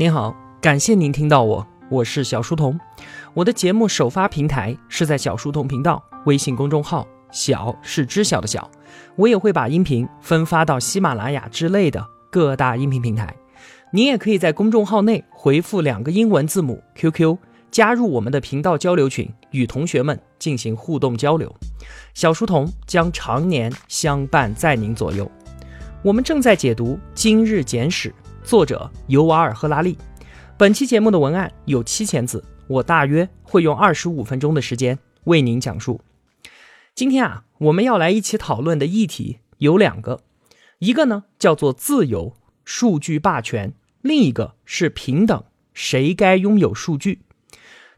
您好，感谢您听到我，我是小书童。我的节目首发平台是在小书童频道微信公众号，小是知晓的小。我也会把音频分发到喜马拉雅之类的各大音频平台。您也可以在公众号内回复两个英文字母 QQ，加入我们的频道交流群，与同学们进行互动交流。小书童将常年相伴在您左右。我们正在解读《今日简史》。作者尤瓦尔·赫拉利。本期节目的文案有七千字，我大约会用二十五分钟的时间为您讲述。今天啊，我们要来一起讨论的议题有两个，一个呢叫做自由、数据霸权，另一个是平等，谁该拥有数据？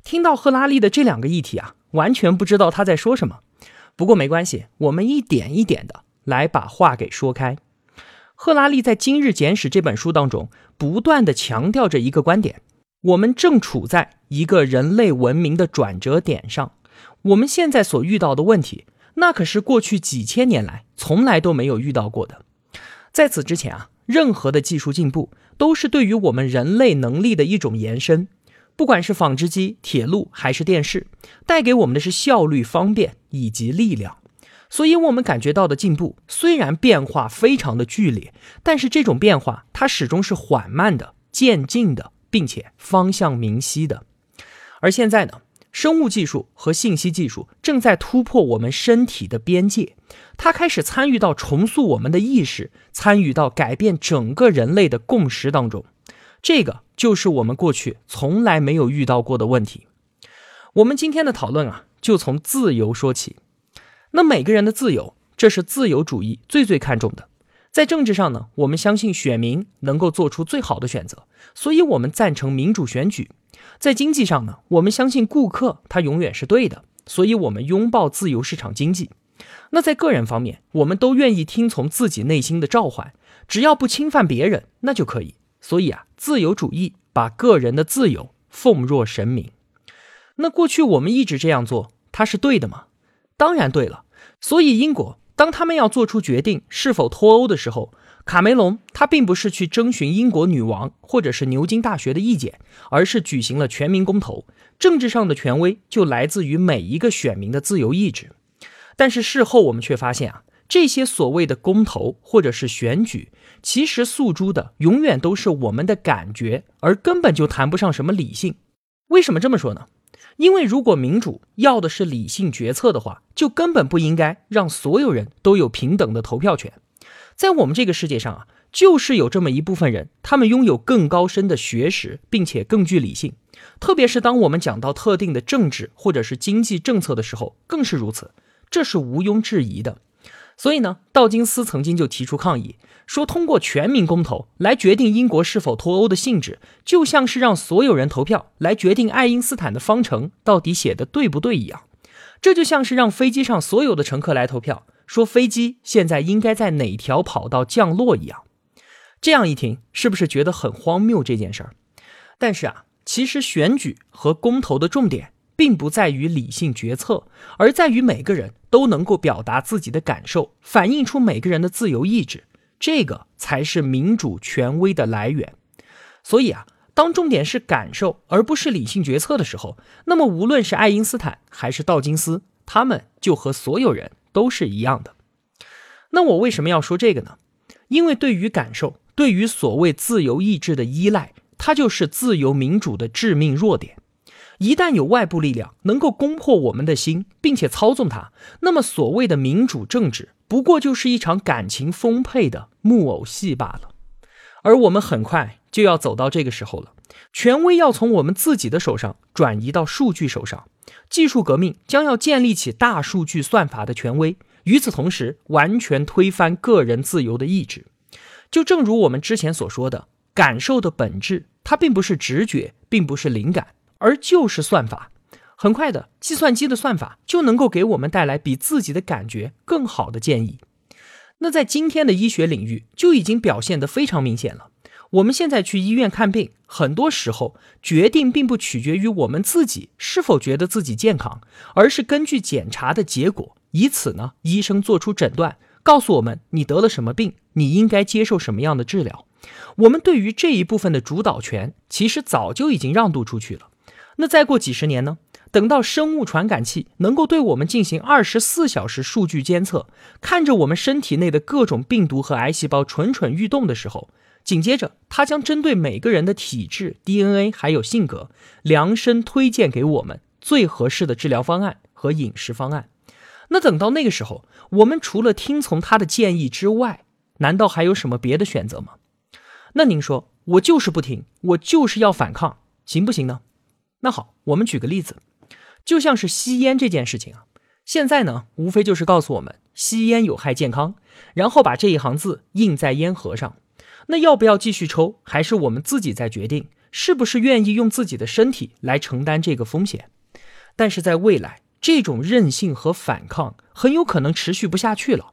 听到赫拉利的这两个议题啊，完全不知道他在说什么。不过没关系，我们一点一点的来把话给说开。赫拉利在《今日简史》这本书当中，不断的强调着一个观点：我们正处在一个人类文明的转折点上。我们现在所遇到的问题，那可是过去几千年来从来都没有遇到过的。在此之前啊，任何的技术进步都是对于我们人类能力的一种延伸。不管是纺织机、铁路还是电视，带给我们的是效率、方便以及力量。所以，我们感觉到的进步虽然变化非常的剧烈，但是这种变化它始终是缓慢的、渐进的，并且方向明晰的。而现在呢，生物技术和信息技术正在突破我们身体的边界，它开始参与到重塑我们的意识，参与到改变整个人类的共识当中。这个就是我们过去从来没有遇到过的问题。我们今天的讨论啊，就从自由说起。那每个人的自由，这是自由主义最最看重的。在政治上呢，我们相信选民能够做出最好的选择，所以我们赞成民主选举。在经济上呢，我们相信顾客他永远是对的，所以我们拥抱自由市场经济。那在个人方面，我们都愿意听从自己内心的召唤，只要不侵犯别人，那就可以。所以啊，自由主义把个人的自由奉若神明。那过去我们一直这样做，它是对的吗？当然对了，所以英国当他们要做出决定是否脱欧的时候，卡梅隆他并不是去征询英国女王或者是牛津大学的意见，而是举行了全民公投。政治上的权威就来自于每一个选民的自由意志。但是事后我们却发现啊，这些所谓的公投或者是选举，其实诉诸的永远都是我们的感觉，而根本就谈不上什么理性。为什么这么说呢？因为如果民主要的是理性决策的话，就根本不应该让所有人都有平等的投票权。在我们这个世界上啊，就是有这么一部分人，他们拥有更高深的学识，并且更具理性。特别是当我们讲到特定的政治或者是经济政策的时候，更是如此，这是毋庸置疑的。所以呢，道金斯曾经就提出抗议。说通过全民公投来决定英国是否脱欧的性质，就像是让所有人投票来决定爱因斯坦的方程到底写的对不对一样。这就像是让飞机上所有的乘客来投票，说飞机现在应该在哪条跑道降落一样。这样一听，是不是觉得很荒谬这件事儿？但是啊，其实选举和公投的重点并不在于理性决策，而在于每个人都能够表达自己的感受，反映出每个人的自由意志。这个才是民主权威的来源，所以啊，当重点是感受而不是理性决策的时候，那么无论是爱因斯坦还是道金斯，他们就和所有人都是一样的。那我为什么要说这个呢？因为对于感受，对于所谓自由意志的依赖，它就是自由民主的致命弱点。一旦有外部力量能够攻破我们的心，并且操纵它，那么所谓的民主政治。不过就是一场感情丰沛的木偶戏罢了，而我们很快就要走到这个时候了。权威要从我们自己的手上转移到数据手上，技术革命将要建立起大数据算法的权威，与此同时完全推翻个人自由的意志。就正如我们之前所说的，感受的本质，它并不是直觉，并不是灵感，而就是算法。很快的，计算机的算法就能够给我们带来比自己的感觉更好的建议。那在今天的医学领域就已经表现得非常明显了。我们现在去医院看病，很多时候决定并不取决于我们自己是否觉得自己健康，而是根据检查的结果，以此呢，医生做出诊断，告诉我们你得了什么病，你应该接受什么样的治疗。我们对于这一部分的主导权，其实早就已经让渡出去了。那再过几十年呢？等到生物传感器能够对我们进行二十四小时数据监测，看着我们身体内的各种病毒和癌细胞蠢蠢欲动的时候，紧接着它将针对每个人的体质、DNA 还有性格，量身推荐给我们最合适的治疗方案和饮食方案。那等到那个时候，我们除了听从他的建议之外，难道还有什么别的选择吗？那您说，我就是不听，我就是要反抗，行不行呢？那好，我们举个例子。就像是吸烟这件事情啊，现在呢，无非就是告诉我们吸烟有害健康，然后把这一行字印在烟盒上。那要不要继续抽，还是我们自己在决定，是不是愿意用自己的身体来承担这个风险？但是在未来，这种韧性和反抗很有可能持续不下去了。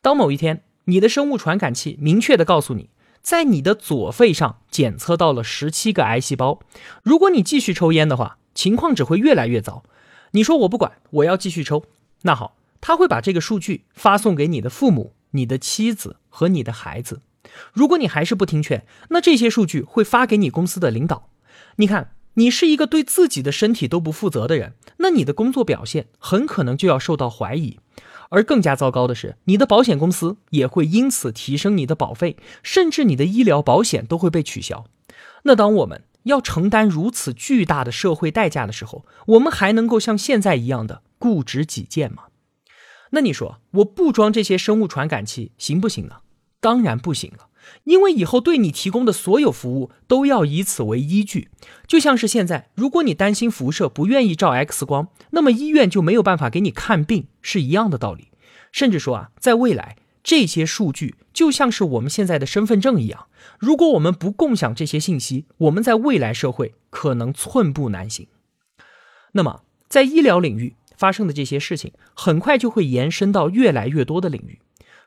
当某一天，你的生物传感器明确的告诉你，在你的左肺上检测到了十七个癌细胞，如果你继续抽烟的话。情况只会越来越糟。你说我不管，我要继续抽。那好，他会把这个数据发送给你的父母、你的妻子和你的孩子。如果你还是不听劝，那这些数据会发给你公司的领导。你看，你是一个对自己的身体都不负责的人，那你的工作表现很可能就要受到怀疑。而更加糟糕的是，你的保险公司也会因此提升你的保费，甚至你的医疗保险都会被取消。那当我们。要承担如此巨大的社会代价的时候，我们还能够像现在一样的固执己见吗？那你说我不装这些生物传感器行不行呢？当然不行了，因为以后对你提供的所有服务都要以此为依据。就像是现在，如果你担心辐射，不愿意照 X 光，那么医院就没有办法给你看病，是一样的道理。甚至说啊，在未来。这些数据就像是我们现在的身份证一样，如果我们不共享这些信息，我们在未来社会可能寸步难行。那么，在医疗领域发生的这些事情，很快就会延伸到越来越多的领域。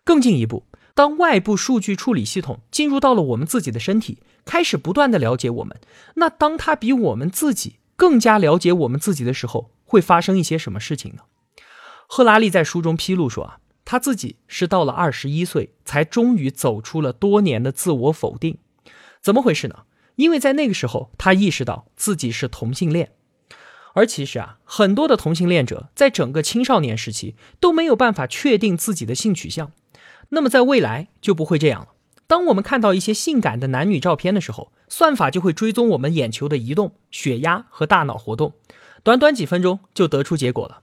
更进一步，当外部数据处理系统进入到了我们自己的身体，开始不断的了解我们，那当它比我们自己更加了解我们自己的时候，会发生一些什么事情呢？赫拉利在书中披露说啊。他自己是到了二十一岁，才终于走出了多年的自我否定。怎么回事呢？因为在那个时候，他意识到自己是同性恋。而其实啊，很多的同性恋者在整个青少年时期都没有办法确定自己的性取向。那么在未来就不会这样了。当我们看到一些性感的男女照片的时候，算法就会追踪我们眼球的移动、血压和大脑活动，短短几分钟就得出结果了。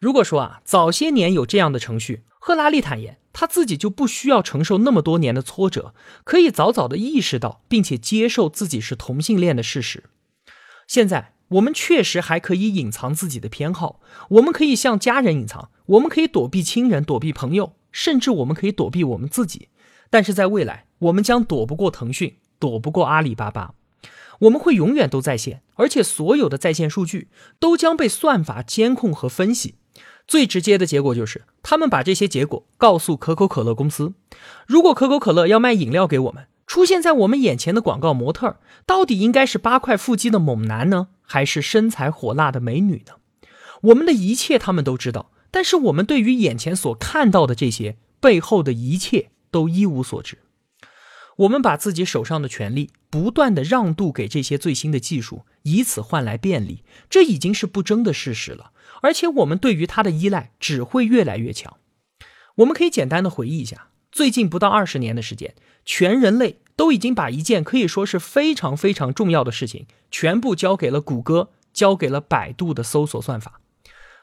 如果说啊，早些年有这样的程序，赫拉利坦言他自己就不需要承受那么多年的挫折，可以早早的意识到并且接受自己是同性恋的事实。现在我们确实还可以隐藏自己的偏好，我们可以向家人隐藏，我们可以躲避亲人、躲避朋友，甚至我们可以躲避我们自己。但是在未来，我们将躲不过腾讯，躲不过阿里巴巴，我们会永远都在线，而且所有的在线数据都将被算法监控和分析。最直接的结果就是，他们把这些结果告诉可口可乐公司。如果可口可乐要卖饮料给我们，出现在我们眼前的广告模特，到底应该是八块腹肌的猛男呢，还是身材火辣的美女呢？我们的一切他们都知道，但是我们对于眼前所看到的这些背后的一切都一无所知。我们把自己手上的权利不断的让渡给这些最新的技术，以此换来便利，这已经是不争的事实了。而且我们对于它的依赖只会越来越强。我们可以简单的回忆一下，最近不到二十年的时间，全人类都已经把一件可以说是非常非常重要的事情，全部交给了谷歌，交给了百度的搜索算法。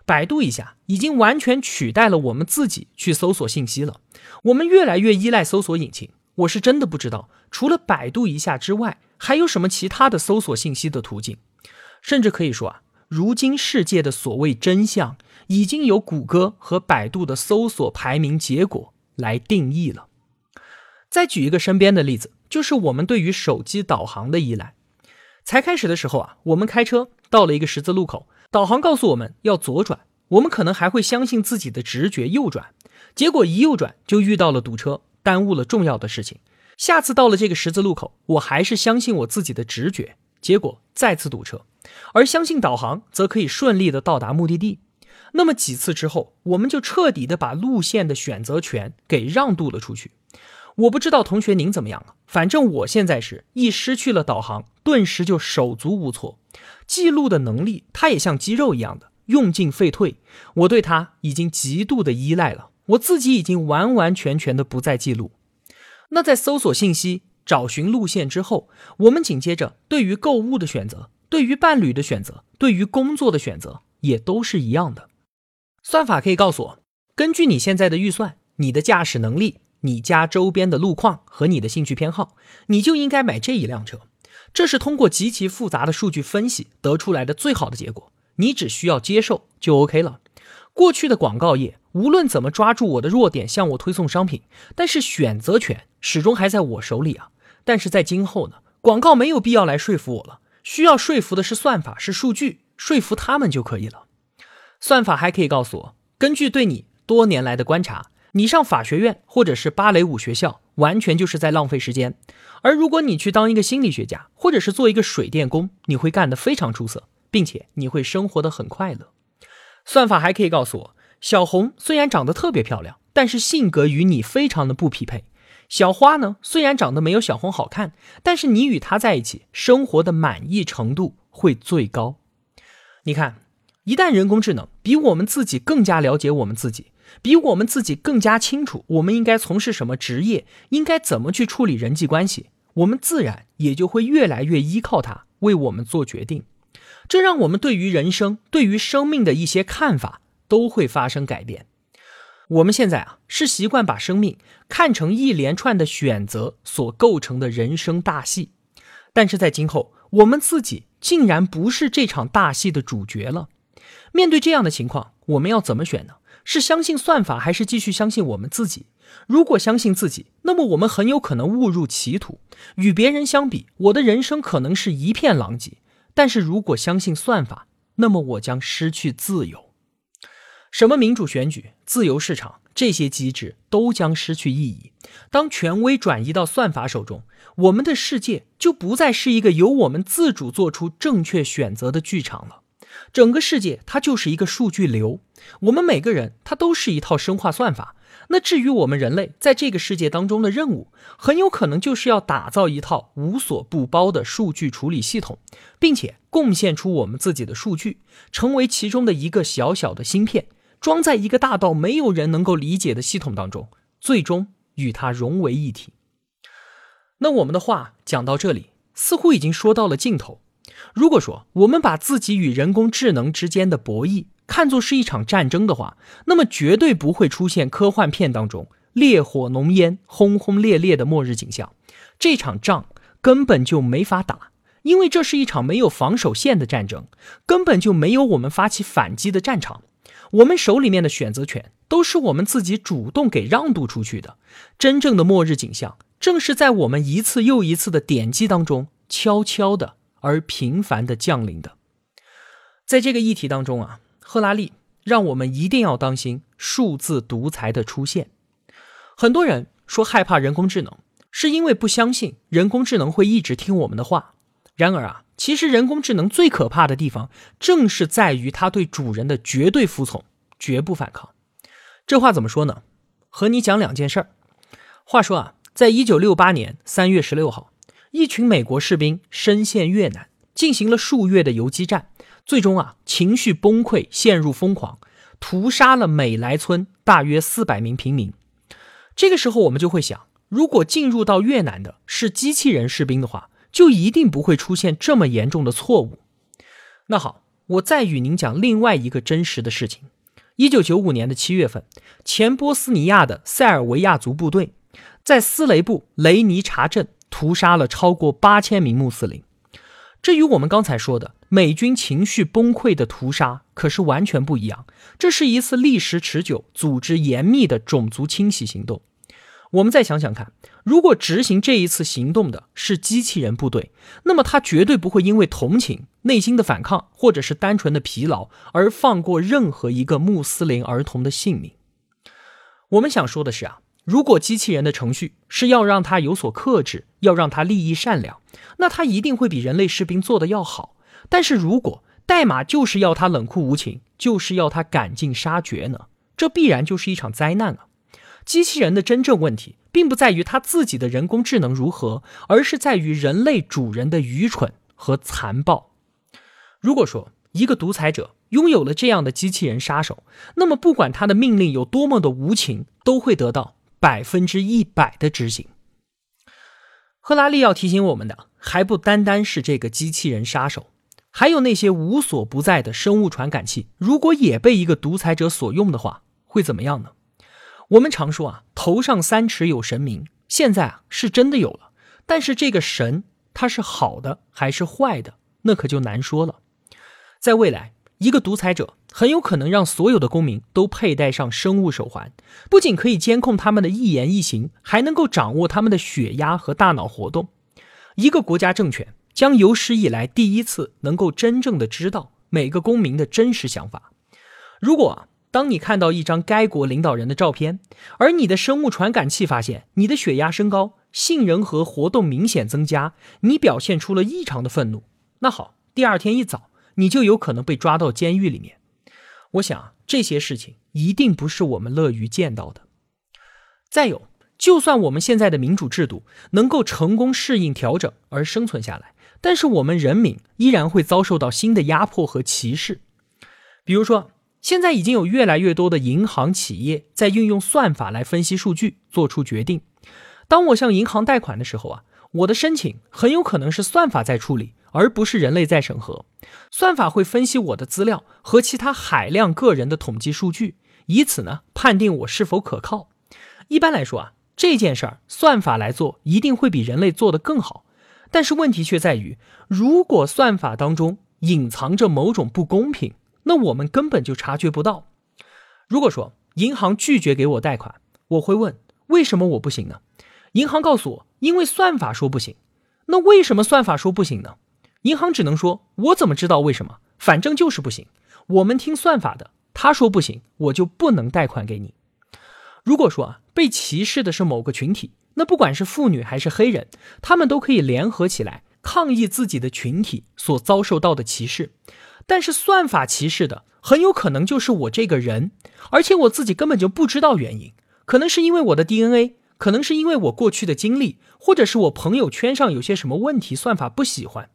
百度一下已经完全取代了我们自己去搜索信息了。我们越来越依赖搜索引擎。我是真的不知道，除了百度一下之外，还有什么其他的搜索信息的途径？甚至可以说啊。如今世界的所谓真相，已经由谷歌和百度的搜索排名结果来定义了。再举一个身边的例子，就是我们对于手机导航的依赖。才开始的时候啊，我们开车到了一个十字路口，导航告诉我们要左转，我们可能还会相信自己的直觉右转，结果一右转就遇到了堵车，耽误了重要的事情。下次到了这个十字路口，我还是相信我自己的直觉，结果再次堵车。而相信导航，则可以顺利的到达目的地。那么几次之后，我们就彻底的把路线的选择权给让渡了出去。我不知道同学您怎么样了？反正我现在是一失去了导航，顿时就手足无措。记录的能力，它也像肌肉一样的用进废退，我对它已经极度的依赖了。我自己已经完完全全的不再记录。那在搜索信息、找寻路线之后，我们紧接着对于购物的选择、对于伴侣的选择、对于工作的选择，也都是一样的。算法可以告诉我，根据你现在的预算、你的驾驶能力。你家周边的路况和你的兴趣偏好，你就应该买这一辆车。这是通过极其复杂的数据分析得出来的最好的结果。你只需要接受就 OK 了。过去的广告业无论怎么抓住我的弱点向我推送商品，但是选择权始终还在我手里啊。但是在今后呢，广告没有必要来说服我了，需要说服的是算法，是数据，说服他们就可以了。算法还可以告诉我，根据对你多年来的观察。你上法学院或者是芭蕾舞学校，完全就是在浪费时间。而如果你去当一个心理学家，或者是做一个水电工，你会干得非常出色，并且你会生活得很快乐。算法还可以告诉我，小红虽然长得特别漂亮，但是性格与你非常的不匹配。小花呢，虽然长得没有小红好看，但是你与她在一起，生活的满意程度会最高。你看，一旦人工智能比我们自己更加了解我们自己。比我们自己更加清楚，我们应该从事什么职业，应该怎么去处理人际关系，我们自然也就会越来越依靠它为我们做决定。这让我们对于人生、对于生命的一些看法都会发生改变。我们现在啊，是习惯把生命看成一连串的选择所构成的人生大戏，但是在今后，我们自己竟然不是这场大戏的主角了。面对这样的情况，我们要怎么选呢？是相信算法，还是继续相信我们自己？如果相信自己，那么我们很有可能误入歧途。与别人相比，我的人生可能是一片狼藉。但是如果相信算法，那么我将失去自由。什么民主选举、自由市场这些机制都将失去意义。当权威转移到算法手中，我们的世界就不再是一个由我们自主做出正确选择的剧场了。整个世界它就是一个数据流，我们每个人它都是一套生化算法。那至于我们人类在这个世界当中的任务，很有可能就是要打造一套无所不包的数据处理系统，并且贡献出我们自己的数据，成为其中的一个小小的芯片，装在一个大到没有人能够理解的系统当中，最终与它融为一体。那我们的话讲到这里，似乎已经说到了尽头。如果说我们把自己与人工智能之间的博弈看作是一场战争的话，那么绝对不会出现科幻片当中烈火浓烟、轰轰烈烈的末日景象。这场仗根本就没法打，因为这是一场没有防守线的战争，根本就没有我们发起反击的战场。我们手里面的选择权都是我们自己主动给让渡出去的。真正的末日景象，正是在我们一次又一次的点击当中悄悄的。而频繁的降临的，在这个议题当中啊，赫拉利让我们一定要当心数字独裁的出现。很多人说害怕人工智能，是因为不相信人工智能会一直听我们的话。然而啊，其实人工智能最可怕的地方，正是在于它对主人的绝对服从，绝不反抗。这话怎么说呢？和你讲两件事儿。话说啊，在一九六八年三月十六号。一群美国士兵深陷越南，进行了数月的游击战，最终啊情绪崩溃，陷入疯狂，屠杀了美莱村大约四百名平民。这个时候，我们就会想，如果进入到越南的是机器人士兵的话，就一定不会出现这么严重的错误。那好，我再与您讲另外一个真实的事情：一九九五年的七月份，前波斯尼亚的塞尔维亚族部队在斯雷布雷尼察镇。屠杀了超过八千名穆斯林，这与我们刚才说的美军情绪崩溃的屠杀可是完全不一样。这是一次历时持久、组织严密的种族清洗行动。我们再想想看，如果执行这一次行动的是机器人部队，那么他绝对不会因为同情、内心的反抗，或者是单纯的疲劳而放过任何一个穆斯林儿童的性命。我们想说的是啊。如果机器人的程序是要让它有所克制，要让它利益善良，那它一定会比人类士兵做的要好。但是如果代码就是要它冷酷无情，就是要它赶尽杀绝呢？这必然就是一场灾难啊！机器人的真正问题，并不在于它自己的人工智能如何，而是在于人类主人的愚蠢和残暴。如果说一个独裁者拥有了这样的机器人杀手，那么不管他的命令有多么的无情，都会得到百分之一百的执行。赫拉利要提醒我们的，还不单单是这个机器人杀手，还有那些无所不在的生物传感器。如果也被一个独裁者所用的话，会怎么样呢？我们常说啊，头上三尺有神明，现在啊是真的有了。但是这个神，它是好的还是坏的，那可就难说了。在未来，一个独裁者很有可能让所有的公民都佩戴上生物手环，不仅可以监控他们的一言一行，还能够掌握他们的血压和大脑活动。一个国家政权将有史以来第一次能够真正的知道每个公民的真实想法。如果当你看到一张该国领导人的照片，而你的生物传感器发现你的血压升高、杏仁核活动明显增加，你表现出了异常的愤怒，那好，第二天一早你就有可能被抓到监狱里面。我想这些事情一定不是我们乐于见到的。再有，就算我们现在的民主制度能够成功适应调整而生存下来，但是我们人民依然会遭受到新的压迫和歧视，比如说。现在已经有越来越多的银行企业在运用算法来分析数据，做出决定。当我向银行贷款的时候啊，我的申请很有可能是算法在处理，而不是人类在审核。算法会分析我的资料和其他海量个人的统计数据，以此呢判定我是否可靠。一般来说啊，这件事儿算法来做一定会比人类做得更好。但是问题却在于，如果算法当中隐藏着某种不公平。那我们根本就察觉不到。如果说银行拒绝给我贷款，我会问为什么我不行呢？银行告诉我，因为算法说不行。那为什么算法说不行呢？银行只能说，我怎么知道为什么？反正就是不行。我们听算法的，他说不行，我就不能贷款给你。如果说啊，被歧视的是某个群体，那不管是妇女还是黑人，他们都可以联合起来抗议自己的群体所遭受到的歧视。但是算法歧视的很有可能就是我这个人，而且我自己根本就不知道原因，可能是因为我的 DNA，可能是因为我过去的经历，或者是我朋友圈上有些什么问题，算法不喜欢。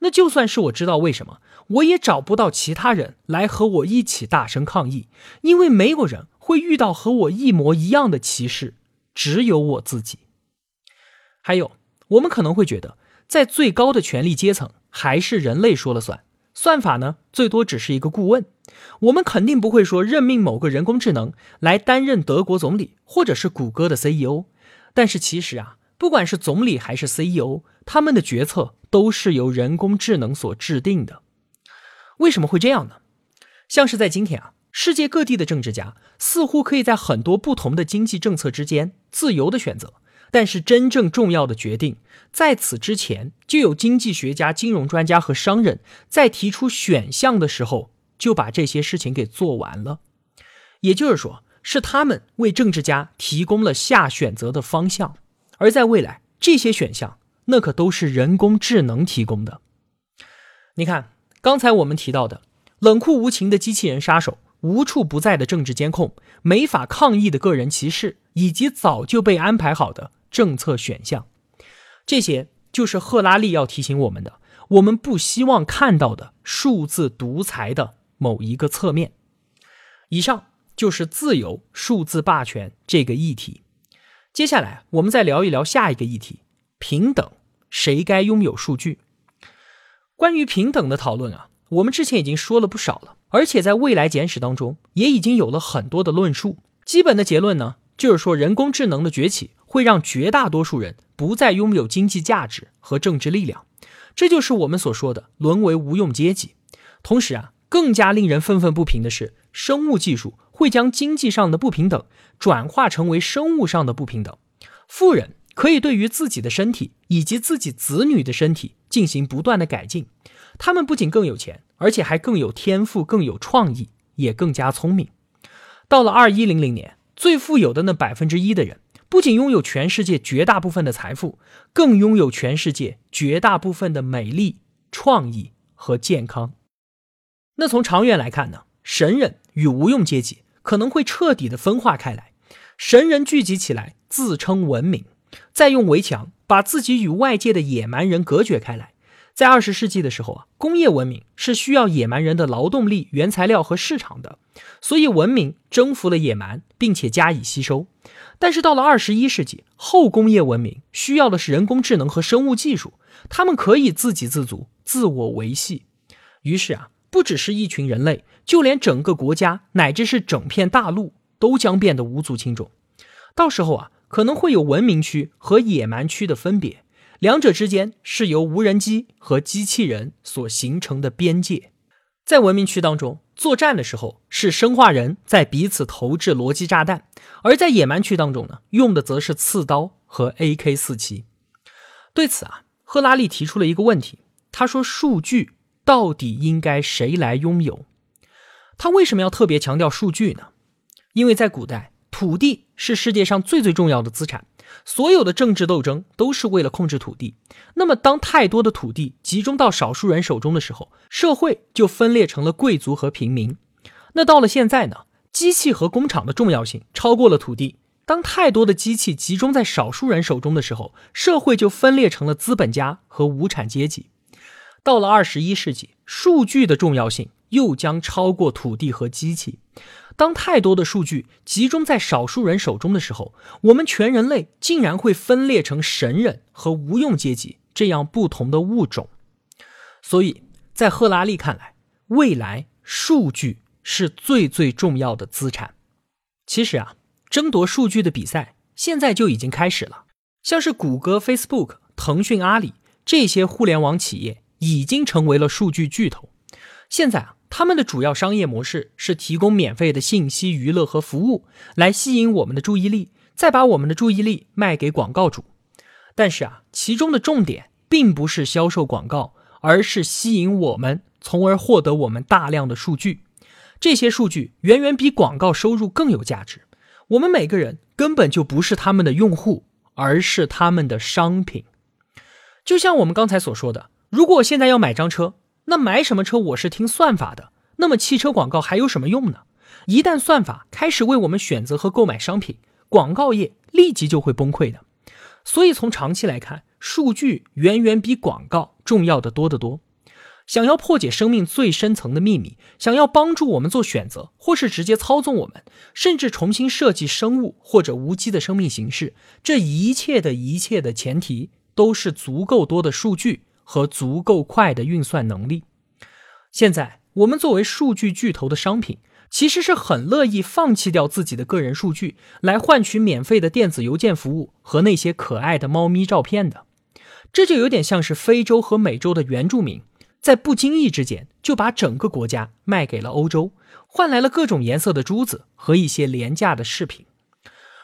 那就算是我知道为什么，我也找不到其他人来和我一起大声抗议，因为没有人会遇到和我一模一样的歧视，只有我自己。还有，我们可能会觉得，在最高的权力阶层，还是人类说了算。算法呢，最多只是一个顾问，我们肯定不会说任命某个人工智能来担任德国总理或者是谷歌的 CEO。但是其实啊，不管是总理还是 CEO，他们的决策都是由人工智能所制定的。为什么会这样呢？像是在今天啊，世界各地的政治家似乎可以在很多不同的经济政策之间自由的选择。但是真正重要的决定，在此之前就有经济学家、金融专家和商人，在提出选项的时候就把这些事情给做完了。也就是说，是他们为政治家提供了下选择的方向，而在未来，这些选项那可都是人工智能提供的。你看，刚才我们提到的冷酷无情的机器人杀手。无处不在的政治监控，没法抗议的个人歧视，以及早就被安排好的政策选项，这些就是赫拉利要提醒我们的，我们不希望看到的数字独裁的某一个侧面。以上就是自由数字霸权这个议题。接下来我们再聊一聊下一个议题：平等，谁该拥有数据？关于平等的讨论啊，我们之前已经说了不少了。而且在未来简史当中，也已经有了很多的论述。基本的结论呢，就是说人工智能的崛起会让绝大多数人不再拥有经济价值和政治力量，这就是我们所说的沦为无用阶级。同时啊，更加令人愤愤不平的是，生物技术会将经济上的不平等转化成为生物上的不平等。富人可以对于自己的身体以及自己子女的身体进行不断的改进。他们不仅更有钱，而且还更有天赋、更有创意，也更加聪明。到了二一零零年，最富有的那百分之一的人，不仅拥有全世界绝大部分的财富，更拥有全世界绝大部分的美丽、创意和健康。那从长远来看呢，神人与无用阶级可能会彻底的分化开来，神人聚集起来自称文明，再用围墙把自己与外界的野蛮人隔绝开来。在二十世纪的时候啊，工业文明是需要野蛮人的劳动力、原材料和市场的，所以文明征服了野蛮，并且加以吸收。但是到了二十一世纪，后工业文明需要的是人工智能和生物技术，他们可以自给自足、自我维系。于是啊，不只是一群人类，就连整个国家乃至是整片大陆都将变得无足轻重。到时候啊，可能会有文明区和野蛮区的分别。两者之间是由无人机和机器人所形成的边界，在文明区当中作战的时候，是生化人在彼此投掷逻辑炸弹；而在野蛮区当中呢，用的则是刺刀和 AK 四七。对此啊，赫拉利提出了一个问题，他说：“数据到底应该谁来拥有？”他为什么要特别强调数据呢？因为在古代，土地是世界上最最重要的资产。所有的政治斗争都是为了控制土地。那么，当太多的土地集中到少数人手中的时候，社会就分裂成了贵族和平民。那到了现在呢？机器和工厂的重要性超过了土地。当太多的机器集中在少数人手中的时候，社会就分裂成了资本家和无产阶级。到了二十一世纪，数据的重要性又将超过土地和机器。当太多的数据集中在少数人手中的时候，我们全人类竟然会分裂成神人和无用阶级这样不同的物种。所以在赫拉利看来，未来数据是最最重要的资产。其实啊，争夺数据的比赛现在就已经开始了，像是谷歌、Facebook、腾讯、阿里这些互联网企业已经成为了数据巨头。现在啊。他们的主要商业模式是提供免费的信息、娱乐和服务，来吸引我们的注意力，再把我们的注意力卖给广告主。但是啊，其中的重点并不是销售广告，而是吸引我们，从而获得我们大量的数据。这些数据远远比广告收入更有价值。我们每个人根本就不是他们的用户，而是他们的商品。就像我们刚才所说的，如果现在要买张车。那买什么车我是听算法的，那么汽车广告还有什么用呢？一旦算法开始为我们选择和购买商品，广告业立即就会崩溃的。所以从长期来看，数据远远比广告重要的多得多。想要破解生命最深层的秘密，想要帮助我们做选择，或是直接操纵我们，甚至重新设计生物或者无机的生命形式，这一切的一切的前提都是足够多的数据。和足够快的运算能力。现在，我们作为数据巨头的商品，其实是很乐意放弃掉自己的个人数据，来换取免费的电子邮件服务和那些可爱的猫咪照片的。这就有点像是非洲和美洲的原住民，在不经意之间就把整个国家卖给了欧洲，换来了各种颜色的珠子和一些廉价的饰品。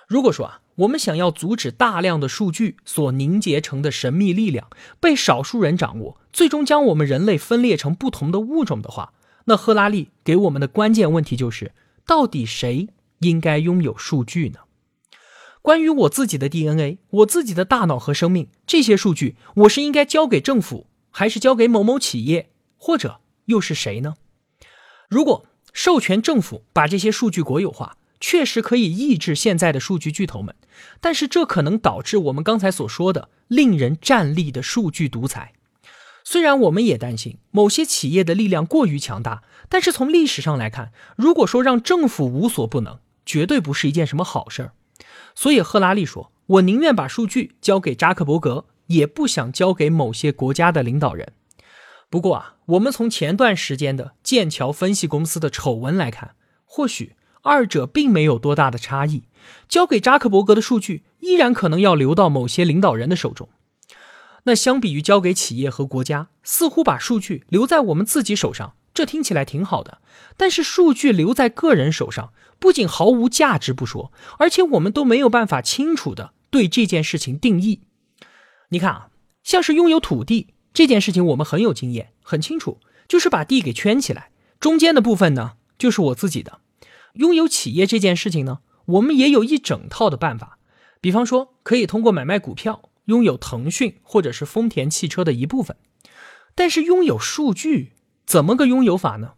如果说啊。我们想要阻止大量的数据所凝结成的神秘力量被少数人掌握，最终将我们人类分裂成不同的物种的话，那赫拉利给我们的关键问题就是：到底谁应该拥有数据呢？关于我自己的 DNA、我自己的大脑和生命这些数据，我是应该交给政府，还是交给某某企业，或者又是谁呢？如果授权政府把这些数据国有化，确实可以抑制现在的数据巨头们，但是这可能导致我们刚才所说的令人战栗的数据独裁。虽然我们也担心某些企业的力量过于强大，但是从历史上来看，如果说让政府无所不能，绝对不是一件什么好事儿。所以赫拉利说：“我宁愿把数据交给扎克伯格，也不想交给某些国家的领导人。”不过啊，我们从前段时间的剑桥分析公司的丑闻来看，或许。二者并没有多大的差异，交给扎克伯格的数据依然可能要流到某些领导人的手中。那相比于交给企业和国家，似乎把数据留在我们自己手上，这听起来挺好的。但是数据留在个人手上，不仅毫无价值不说，而且我们都没有办法清楚的对这件事情定义。你看啊，像是拥有土地这件事情，我们很有经验，很清楚，就是把地给圈起来，中间的部分呢，就是我自己的。拥有企业这件事情呢，我们也有一整套的办法。比方说，可以通过买卖股票拥有腾讯或者是丰田汽车的一部分。但是拥有数据怎么个拥有法呢？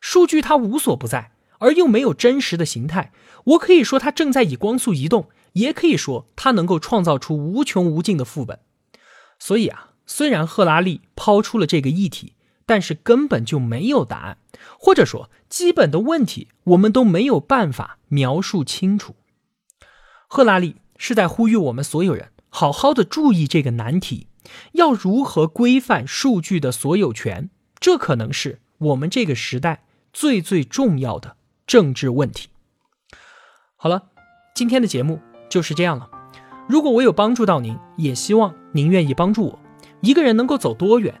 数据它无所不在，而又没有真实的形态。我可以说它正在以光速移动，也可以说它能够创造出无穷无尽的副本。所以啊，虽然赫拉利抛出了这个议题，但是根本就没有答案，或者说基本的问题我们都没有办法描述清楚。赫拉利是在呼吁我们所有人好好的注意这个难题：要如何规范数据的所有权？这可能是我们这个时代最最重要的政治问题。好了，今天的节目就是这样了。如果我有帮助到您，也希望您愿意帮助我。一个人能够走多远，